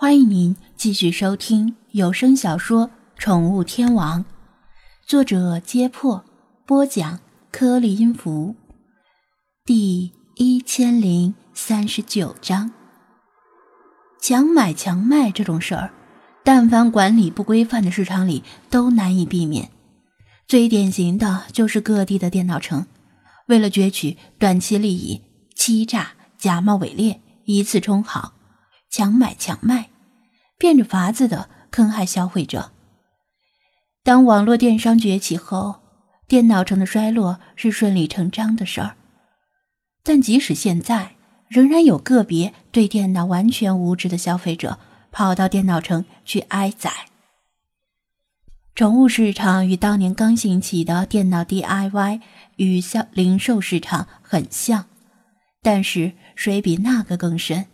欢迎您继续收听有声小说《宠物天王》，作者：揭破，播讲：颗粒音符，第一千零三十九章。强买强卖这种事儿，但凡管理不规范的市场里都难以避免。最典型的就是各地的电脑城，为了攫取短期利益，欺诈、假冒伪劣，以次充好，强买强卖。变着法子的坑害消费者。当网络电商崛起后，电脑城的衰落是顺理成章的事儿。但即使现在，仍然有个别对电脑完全无知的消费者跑到电脑城去挨宰。宠物市场与当年刚兴起的电脑 DIY 与销零售市场很像，但是水比那个更深。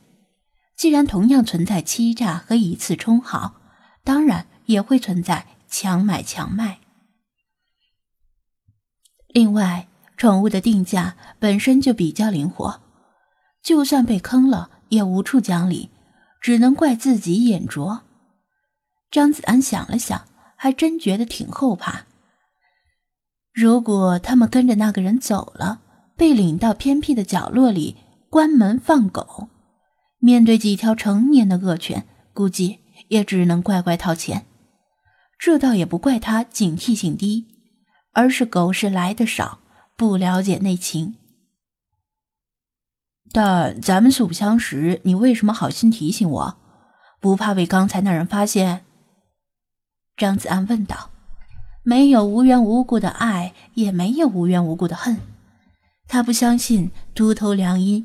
既然同样存在欺诈和以次充好，当然也会存在强买强卖。另外，宠物的定价本身就比较灵活，就算被坑了，也无处讲理，只能怪自己眼拙。张子安想了想，还真觉得挺后怕。如果他们跟着那个人走了，被领到偏僻的角落里关门放狗。面对几条成年的恶犬，估计也只能乖乖掏钱。这倒也不怪他警惕性低，而是狗是来的少，不了解内情。但咱们素不相识，你为什么好心提醒我？不怕被刚才那人发现？张子安问道。没有无缘无故的爱，也没有无缘无故的恨。他不相信秃头良医。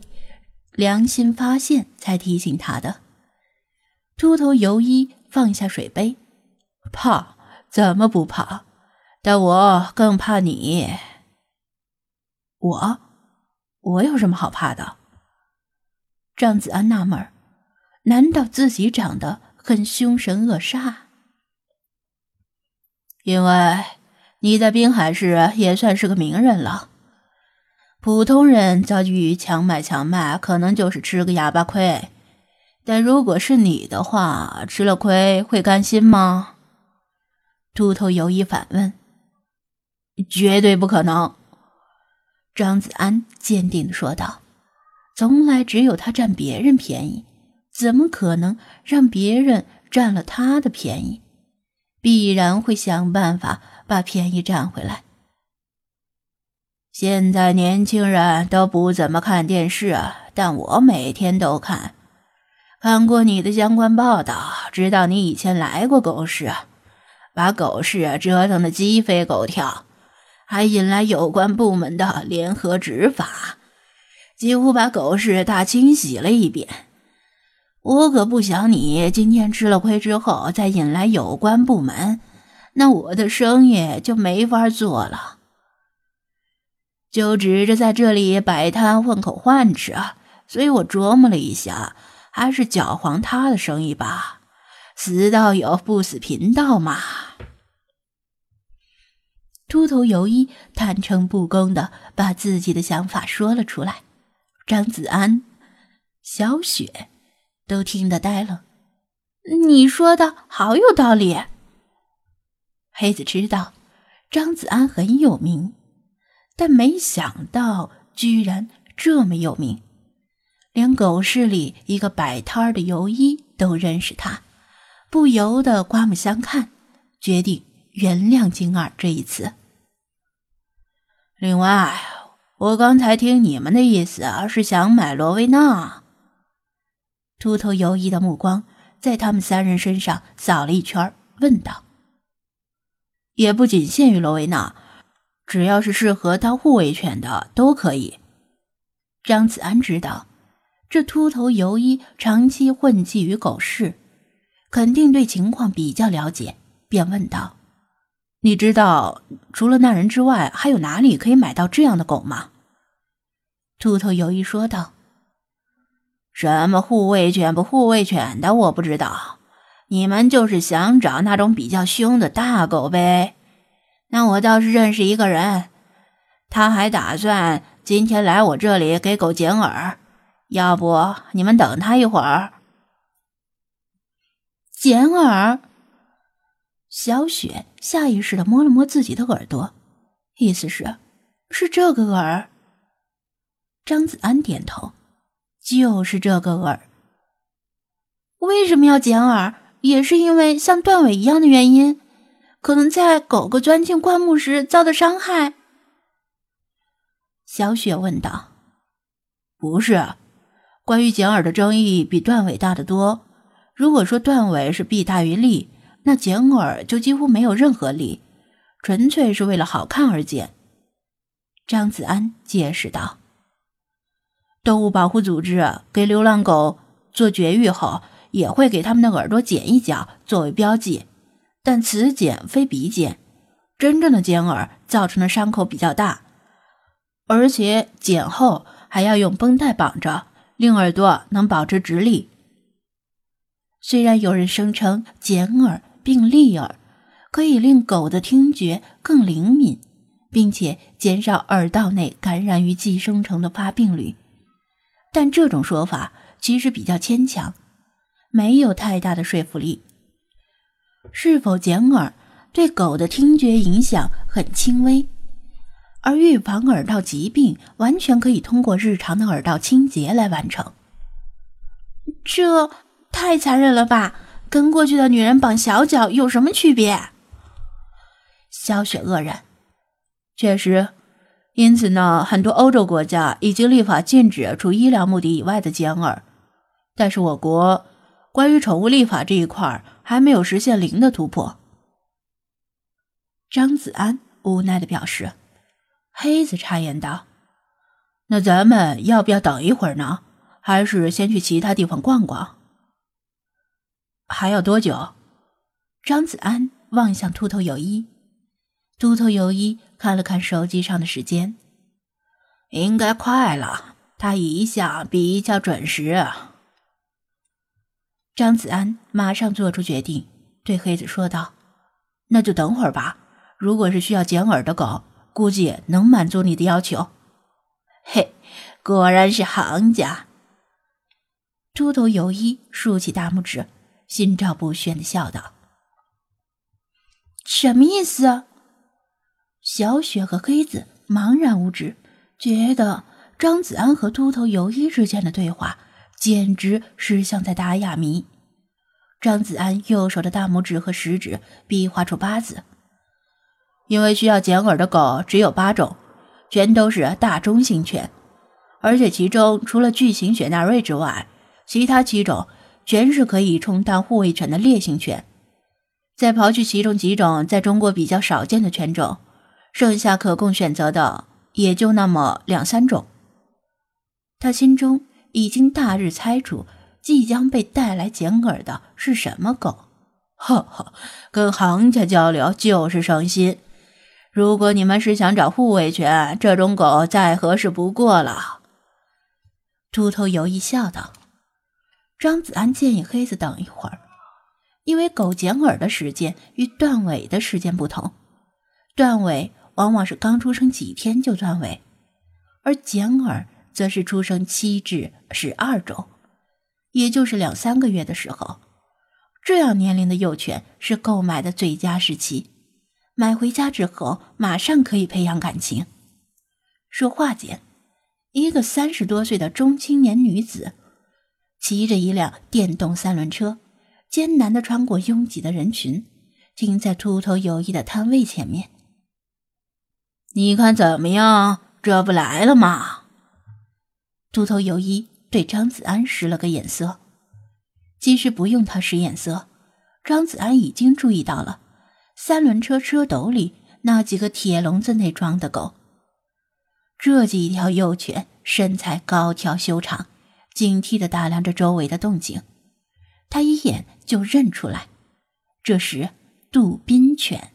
良心发现才提醒他的。秃头尤一放下水杯，怕？怎么不怕？但我更怕你。我？我有什么好怕的？张子安纳闷难道自己长得很凶神恶煞？因为你在滨海市也算是个名人了。普通人遭遇强买强卖，可能就是吃个哑巴亏；但如果是你的话，吃了亏会甘心吗？秃头有意反问。绝对不可能！张子安坚定的说道。从来只有他占别人便宜，怎么可能让别人占了他的便宜？必然会想办法把便宜占回来。现在年轻人都不怎么看电视，但我每天都看。看过你的相关报道，知道你以前来过狗市，把狗市折腾的鸡飞狗跳，还引来有关部门的联合执法，几乎把狗市大清洗了一遍。我可不想你今天吃了亏之后再引来有关部门，那我的生意就没法做了。就指着在这里摆摊混口饭吃啊，所以我琢磨了一下，还是搅黄他的生意吧。死道友不死贫道嘛。秃头尤一坦诚不公的把自己的想法说了出来，张子安、小雪都听得呆了。你说的好有道理。黑子知道张子安很有名。但没想到，居然这么有名，连狗市里一个摆摊儿的游医都认识他，不由得刮目相看，决定原谅金二这一次。另外，我刚才听你们的意思是想买罗威纳。秃头游医的目光在他们三人身上扫了一圈，问道：“也不仅限于罗威纳。”只要是适合当护卫犬的都可以。张子安知道，这秃头尤一长期混迹于狗市，肯定对情况比较了解，便问道：“你知道除了那人之外，还有哪里可以买到这样的狗吗？”秃头尤一说道：“什么护卫犬不护卫犬的，我不知道。你们就是想找那种比较凶的大狗呗。”那我倒是认识一个人，他还打算今天来我这里给狗剪耳，要不你们等他一会儿。剪耳。小雪下意识的摸了摸自己的耳朵，意思是，是这个耳。张子安点头，就是这个耳。为什么要剪耳？也是因为像断尾一样的原因，可能在狗狗钻进灌木时遭的伤害。小雪问道：“不是，关于剪耳的争议比断尾大得多。如果说断尾是弊大于利，那剪耳就几乎没有任何利，纯粹是为了好看而剪。”张子安解释道：“动物保护组织给流浪狗做绝育后。”也会给他们的耳朵剪一角作为标记，但此剪非彼剪，真正的剪耳造成的伤口比较大，而且剪后还要用绷带绑着，令耳朵能保持直立。虽然有人声称剪耳并立耳可以令狗的听觉更灵敏，并且减少耳道内感染与寄生虫的发病率，但这种说法其实比较牵强。没有太大的说服力。是否剪耳对狗的听觉影响很轻微，而预防耳道疾病完全可以通过日常的耳道清洁来完成。这太残忍了吧？跟过去的女人绑小脚有什么区别？小雪愕然。确实，因此呢，很多欧洲国家已经立法禁止除医疗目的以外的剪耳，但是我国。关于宠物立法这一块还没有实现零的突破。张子安无奈的表示。黑子插言道：“那咱们要不要等一会儿呢？还是先去其他地方逛逛？还要多久？”张子安望向秃头有一，秃头有一看了看手机上的时间，应该快了。他一向比较准时。张子安马上做出决定，对黑子说道：“那就等会儿吧。如果是需要剪耳的狗，估计能满足你的要求。”嘿，果然是行家。秃头游一竖起大拇指，心照不宣的笑道：“什么意思？”小雪和黑子茫然无知，觉得张子安和秃头游一之间的对话。简直是像在打哑谜。张子安右手的大拇指和食指比划出八字，因为需要剪耳的狗只有八种，全都是大中型犬，而且其中除了巨型雪纳瑞之外，其他七种全是可以充当护卫犬的烈性犬。再刨去其中几种在中国比较少见的犬种，剩下可供选择的也就那么两三种。他心中。已经大日猜出即将被带来剪耳的是什么狗，呵呵，跟行家交流就是省心。如果你们是想找护卫犬，这种狗再合适不过了。秃头有意笑道。张子安建议黑子等一会儿，因为狗剪耳的时间与断尾的时间不同，断尾往往是刚出生几天就断尾，而剪耳。则是出生七至十二周，也就是两三个月的时候，这样年龄的幼犬是购买的最佳时期。买回家之后，马上可以培养感情。说话间，一个三十多岁的中青年女子，骑着一辆电动三轮车，艰难地穿过拥挤的人群，停在秃头友谊的摊位前面。你看怎么样？这不来了吗？秃头尤一对张子安使了个眼色，其实不用他使眼色，张子安已经注意到了三轮车车斗里那几个铁笼子内装的狗。这几条幼犬身材高挑修长，警惕地打量着周围的动静，他一眼就认出来，这是杜宾犬。